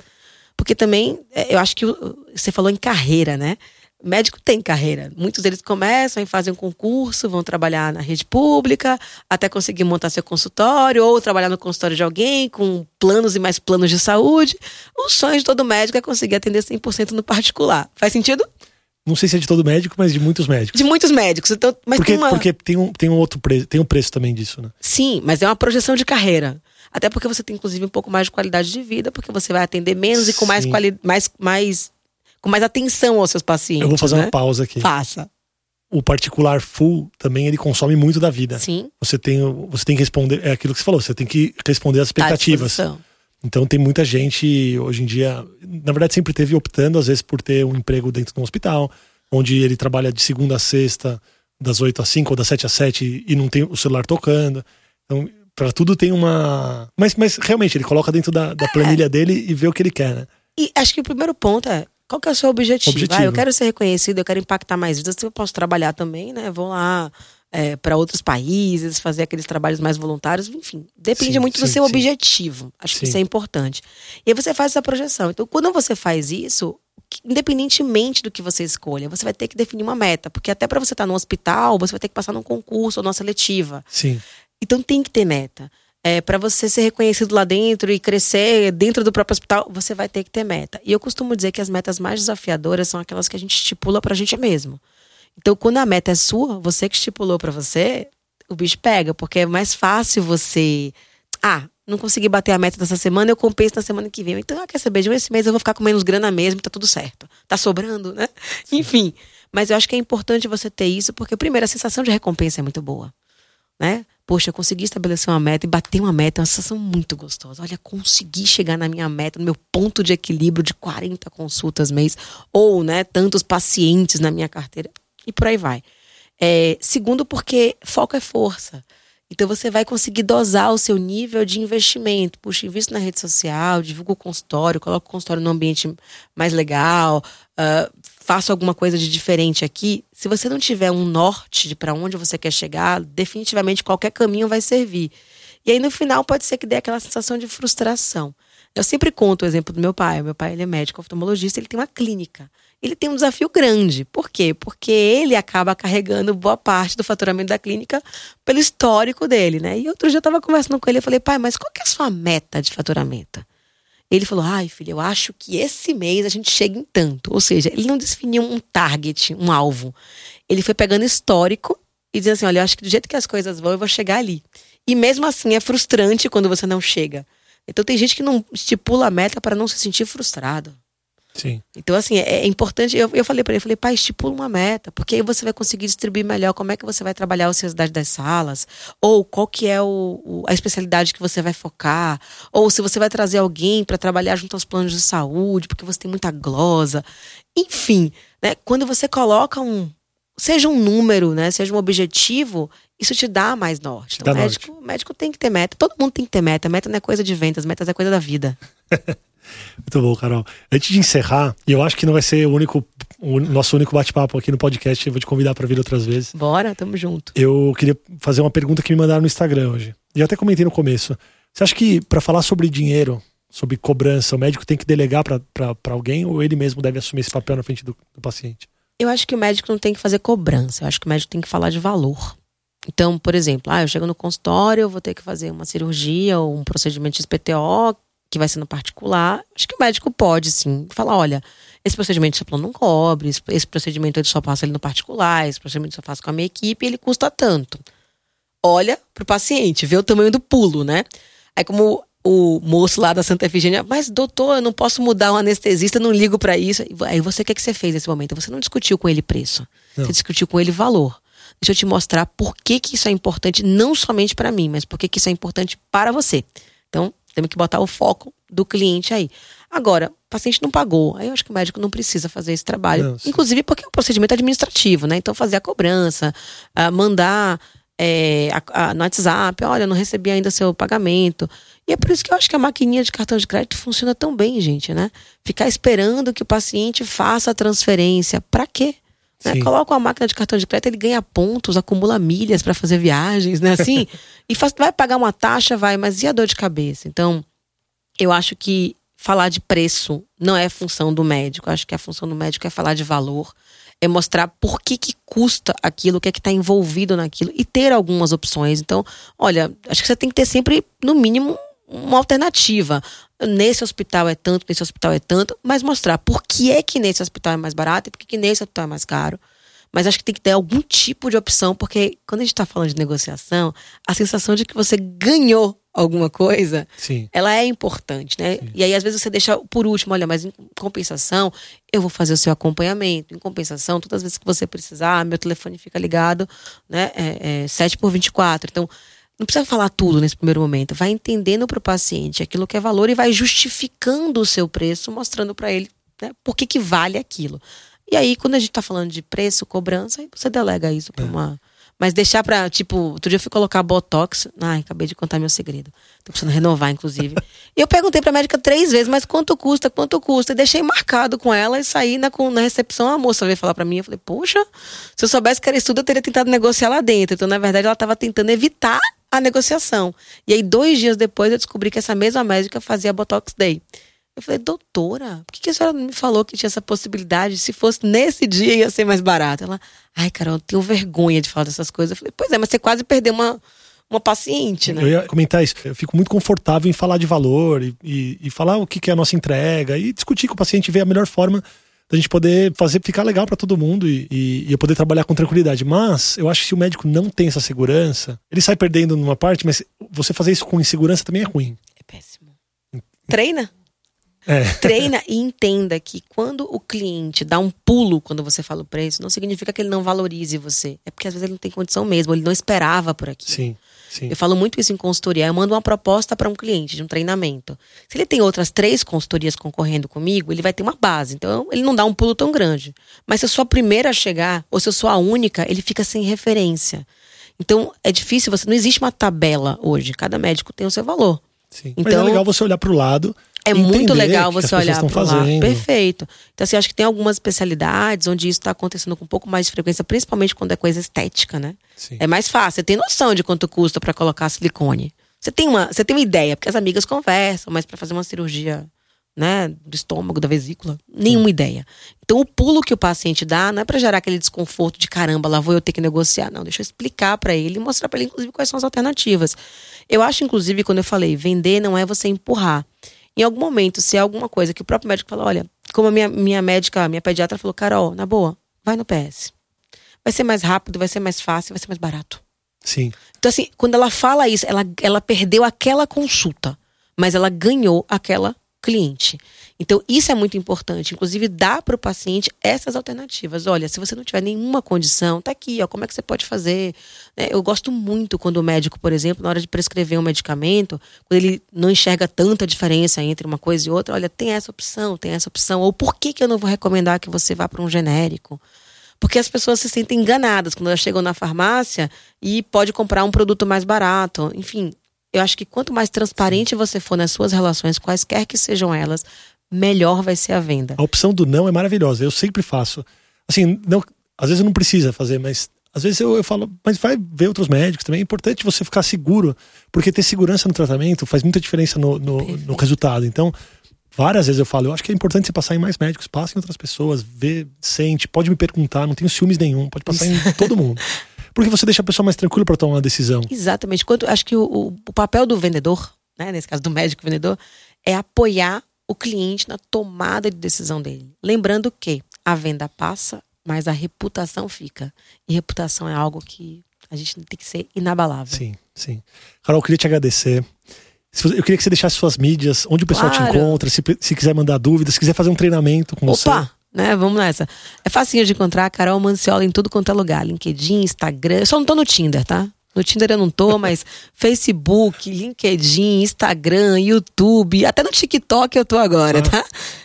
Porque também, é, eu acho que você falou em carreira, né? Médico tem carreira. Muitos deles começam e fazem um concurso, vão trabalhar na rede pública, até conseguir montar seu consultório, ou trabalhar no consultório de alguém, com planos e mais planos de saúde. O sonho de todo médico é conseguir atender 100% no particular. Faz sentido? Não sei se é de todo médico, mas de muitos médicos. De muitos médicos. Então, mas porque, tem uma... porque tem um, tem um outro preço, tem um preço também disso, né? Sim, mas é uma projeção de carreira. Até porque você tem, inclusive, um pouco mais de qualidade de vida, porque você vai atender menos e com mais, quali mais, mais com mais atenção aos seus pacientes. Eu vou fazer né? uma pausa aqui. Faça. O particular full também ele consome muito da vida. Sim. Você tem, você tem que responder, é aquilo que você falou, você tem que responder às expectativas. Tá então tem muita gente hoje em dia, na verdade sempre teve optando às vezes por ter um emprego dentro de um hospital, onde ele trabalha de segunda a sexta, das 8 às 5 ou das 7 às 7 e não tem o celular tocando. Então, para tudo tem uma. Mas, mas realmente, ele coloca dentro da, da planilha é. dele e vê o que ele quer, né? E acho que o primeiro ponto é qual que é o seu objetivo? objetivo. Ah, eu quero ser reconhecido, eu quero impactar mais vidas. Se eu posso trabalhar também, né? Vou lá é, para outros países, fazer aqueles trabalhos mais voluntários, enfim. Depende sim, muito sim, do seu sim. objetivo. Acho que isso é importante. E aí você faz essa projeção. Então, quando você faz isso, independentemente do que você escolha, você vai ter que definir uma meta. Porque até para você estar no hospital, você vai ter que passar num concurso ou numa seletiva. Sim. Então tem que ter meta é, para você ser reconhecido lá dentro e crescer dentro do próprio hospital, você vai ter que ter meta. E eu costumo dizer que as metas mais desafiadoras são aquelas que a gente estipula para a gente mesmo. Então, quando a meta é sua, você que estipulou para você, o bicho pega, porque é mais fácil você. Ah, não consegui bater a meta dessa semana, eu compenso na semana que vem. Então, ah, quer saber? De esse mês eu vou ficar com menos grana mesmo, tá tudo certo. Tá sobrando, né? Enfim. Mas eu acho que é importante você ter isso, porque, primeiro, a sensação de recompensa é muito boa. Né? Poxa, eu consegui estabelecer uma meta e bater uma meta, é uma sensação muito gostosa. Olha, consegui chegar na minha meta, no meu ponto de equilíbrio de 40 consultas mês, ou né, tantos pacientes na minha carteira, e por aí vai. É, segundo, porque foco é força. Então você vai conseguir dosar o seu nível de investimento. Puxa, invisto na rede social, divulgo o consultório, coloco o consultório num ambiente mais legal, uh, faço alguma coisa de diferente aqui, se você não tiver um norte de para onde você quer chegar, definitivamente qualquer caminho vai servir. E aí no final pode ser que dê aquela sensação de frustração. Eu sempre conto o exemplo do meu pai. Meu pai ele é médico oftalmologista, ele tem uma clínica. Ele tem um desafio grande. Por quê? Porque ele acaba carregando boa parte do faturamento da clínica pelo histórico dele, né? E outro dia eu estava conversando com ele, eu falei, pai, mas qual que é a sua meta de faturamento? Ele falou: ai, filho, eu acho que esse mês a gente chega em tanto. Ou seja, ele não definiu um target, um alvo. Ele foi pegando histórico e dizendo assim: olha, eu acho que do jeito que as coisas vão, eu vou chegar ali. E mesmo assim é frustrante quando você não chega. Então tem gente que não estipula a meta para não se sentir frustrado. Sim. Então, assim, é, é importante. Eu, eu falei para ele, falei, pai, estipula uma meta, porque aí você vai conseguir distribuir melhor como é que você vai trabalhar a ociosidade das salas, ou qual que é o, o, a especialidade que você vai focar, ou se você vai trazer alguém para trabalhar junto aos planos de saúde, porque você tem muita glosa. Enfim, né, quando você coloca um. Seja um número, né? Seja um objetivo, isso te dá mais norte. Então, Dá médico, norte. médico tem que ter meta. Todo mundo tem que ter meta. Meta não é coisa de vendas, metas é coisa da vida. Muito bom, Carol. Antes de encerrar, e eu acho que não vai ser o único, o nosso único bate-papo aqui no podcast, eu vou te convidar para vir outras vezes. Bora, tamo junto. Eu queria fazer uma pergunta que me mandaram no Instagram hoje. E eu até comentei no começo. Você acha que para falar sobre dinheiro, sobre cobrança, o médico tem que delegar para alguém ou ele mesmo deve assumir esse papel na frente do, do paciente? Eu acho que o médico não tem que fazer cobrança, eu acho que o médico tem que falar de valor. Então, por exemplo, ah, eu chego no consultório, eu vou ter que fazer uma cirurgia ou um procedimento de SPTO, que vai ser no particular. Acho que o médico pode, sim, falar: olha, esse procedimento seu plano não cobre, esse- procedimento ele só passa ali no particular, esse procedimento eu só faço com a minha equipe, ele custa tanto. Olha pro paciente, vê o tamanho do pulo, né? Aí, como o moço lá da Santa Efigênia, mas doutor, eu não posso mudar o anestesista, não ligo pra isso. Aí você, o que, que você fez nesse momento? Você não discutiu com ele preço, Não. você discutiu com ele valor. Deixa eu te mostrar por que, que isso é importante, não somente para mim, mas por que, que isso é importante para você. Temos que botar o foco do cliente aí. Agora, o paciente não pagou. Aí eu acho que o médico não precisa fazer esse trabalho. Não. Inclusive porque é um procedimento administrativo, né? Então, fazer a cobrança, ah, mandar é, a- a- no WhatsApp, olha, não recebi ainda seu pagamento. E é por isso que eu acho que a maquininha de cartão de crédito funciona tão bem, gente, né? Ficar esperando que o paciente faça a transferência. Pra quê? Né? Coloca uma máquina de cartão de crédito, ele ganha pontos, acumula milhas para fazer viagens, né? Assim, e faz, vai pagar uma taxa, vai, mas e a dor de cabeça? Então, eu acho que falar de preço não é função do médico. Eu acho que a função do médico é falar de valor, é mostrar por que, que custa aquilo, o que é que está envolvido naquilo e ter algumas opções. Então, olha, acho que você tem que ter sempre, no mínimo, uma alternativa. Nesse hospital é tanto, nesse hospital é tanto, mas mostrar por que é que nesse hospital é mais barato e por que, que nesse hospital é mais caro. Mas acho que tem que ter algum tipo de opção, porque quando a gente está falando de negociação, a sensação de que você ganhou alguma coisa Sim. ela é importante, né? E aí, às vezes, você deixa por último, olha, mas em compensação, eu vou fazer o seu acompanhamento. Em compensação, todas as vezes que você precisar, meu telefone fica ligado, né? É, é 7 por 24. Então, não precisa falar tudo nesse primeiro momento. Vai entendendo para o paciente aquilo que é valor e vai justificando o seu preço, mostrando para ele né, por que, que vale aquilo. E aí, quando a gente tá falando de preço, cobrança, aí você delega isso para uma. Mas deixar pra, tipo, outro dia eu fui colocar Botox. Ai, acabei de contar meu segredo. Tô precisando renovar, inclusive. e eu perguntei pra médica três vezes, mas quanto custa, quanto custa? E deixei marcado com ela e saí na, na recepção. A moça veio falar pra mim. Eu falei, poxa, se eu soubesse que era isso tudo, eu teria tentado negociar lá dentro. Então, na verdade, ela tava tentando evitar a negociação. E aí, dois dias depois, eu descobri que essa mesma médica fazia Botox Day. Eu falei, doutora, por que, que a senhora não me falou que tinha essa possibilidade? Se fosse nesse dia, ia ser mais barato. Ela, ai, Carol, eu tenho vergonha de falar dessas coisas. Eu falei, pois é, mas você quase perdeu uma, uma paciente, né? Eu ia comentar isso. Eu fico muito confortável em falar de valor e, e- e falar o que, que é a nossa entrega e discutir com o paciente, ver a melhor forma da gente poder fazer ficar legal para todo mundo e, e- e eu poder trabalhar com tranquilidade. Mas eu acho que se o médico não tem essa segurança, ele sai perdendo numa parte, mas você fazer isso com insegurança também é ruim. É péssimo. Treina. É. Treina e entenda que quando o cliente dá um pulo quando você fala o preço, não significa que ele não valorize você. É porque às vezes ele não tem condição mesmo, ele não esperava por aquilo. Sim, sim. Eu falo muito isso em consultoria. Eu mando uma proposta para um cliente de um treinamento. Se ele tem outras três consultorias concorrendo comigo, ele vai ter uma base. Então, ele não dá um pulo tão grande. Mas se eu sou a primeira a chegar, ou se eu sou a única, ele fica sem referência. Então, é difícil. Você não existe uma tabela hoje. Cada médico tem o seu valor. sim. Mas é Então- legal você olhar para o lado. É muito legal você olhar para lá. Perfeito. Então, assim, acho que tem algumas especialidades onde isso está acontecendo com um pouco mais de frequência, principalmente quando é coisa estética, né? Sim. É mais fácil. Você tem noção de quanto custa para colocar silicone. Você tem uma, você tem uma ideia, porque as amigas conversam, mas para fazer uma cirurgia né, do estômago, da vesícula, nenhuma ideia. Então, o pulo que o paciente dá não é para gerar aquele desconforto de caramba, lá vou eu ter que negociar. Não, deixa eu explicar para ele e mostrar para ele, inclusive, quais são as alternativas. Eu acho, inclusive, quando eu falei, vender não é você empurrar. Em algum momento, se é alguma coisa que o próprio médico fala, olha, como a minha, minha médica, minha pediatra falou, Carol, na boa, vai no PS. Vai ser mais rápido, vai ser mais fácil, vai ser mais barato. Sim. Então, assim, quando ela fala isso, ela, ela perdeu aquela consulta, mas ela ganhou aquela cliente. Então, isso é muito importante. Inclusive, dar para o paciente essas alternativas. Olha, se você não tiver nenhuma condição, tá aqui, ó, como é que você pode fazer? Né, eu gosto muito quando o médico, por exemplo, na hora de prescrever um medicamento, quando ele não enxerga tanta diferença entre uma coisa e outra, olha, tem essa opção, tem essa opção. Ou por que, que eu não vou recomendar que você vá para um genérico? Porque as pessoas se sentem enganadas quando elas chegam na farmácia e pode comprar um produto mais barato. Enfim, eu acho que quanto mais transparente você for nas suas relações, quaisquer que sejam elas, melhor vai ser a venda. A opção do não é maravilhosa. Eu sempre faço. Assim, não, às vezes não precisa fazer, mas às vezes eu, eu falo, mas vai ver outros médicos também. É importante você ficar seguro, porque ter segurança no tratamento faz muita diferença no, no, no resultado. Então, várias vezes eu falo, eu acho que é importante você passar em mais médicos, passe em outras pessoas, vê, sente, pode me perguntar, não tenho ciúmes nenhum, pode passar em todo mundo. Porque você deixa a pessoa mais tranquila para tomar uma decisão. Exatamente. Quanto, acho que o, o, papel do vendedor, né, nesse caso do médico vendedor, é apoiar o cliente na tomada de decisão dele. Lembrando que a venda passa, mas a reputação fica. E reputação é algo que a gente tem que ser inabalável. Sim, sim. Carol, eu queria te agradecer. Eu queria que você deixasse suas mídias, onde o pessoal claro. te encontra, se, se quiser mandar dúvidas, se quiser fazer um treinamento com Opa! você. Opa! Né? Vamos nessa. É facinho de encontrar a Carol Manciola em tudo quanto é lugar. LinkedIn, Instagram. Eu só não tô no Tinder, tá? No Tinder eu não tô, mas Facebook, LinkedIn, Instagram, YouTube, até no TikTok eu tô agora, tá?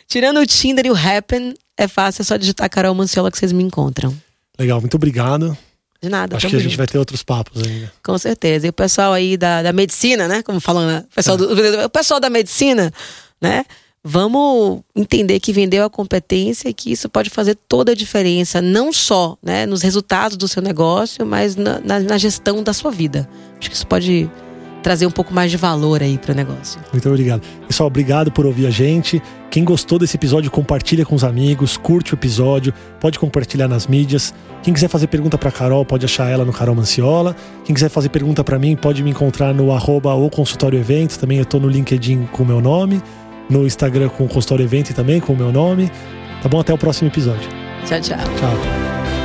Tirando o Tinder e o Happen, é fácil, é só digitar Carol Manciola que vocês me encontram. Legal, muito obrigado. De nada. Acho que a gente vai ter outros papos ainda. Com certeza. E o pessoal aí da, da medicina, né? Como falam, né? O pessoal, é. do, o pessoal da medicina, né? Vamos entender que vendeu a competência e que isso pode fazer toda a diferença, não só né, nos resultados do seu negócio, mas na, na, na gestão da sua vida. Acho que isso pode trazer um pouco mais de valor aí para o negócio. Muito obrigado. Pessoal, obrigado por ouvir a gente. Quem gostou desse episódio, compartilha com os amigos, curte o episódio, pode compartilhar nas mídias. Quem quiser fazer pergunta para Carol, pode achar ela no Carol Manciola. Quem quiser fazer pergunta para mim, pode me encontrar no arroba o consultório. Também eu estou no LinkedIn com o meu nome no Instagram com o Consultório Evento também, com o meu nome. Tá bom? Até o próximo episódio. Tchau, tchau. Tchau.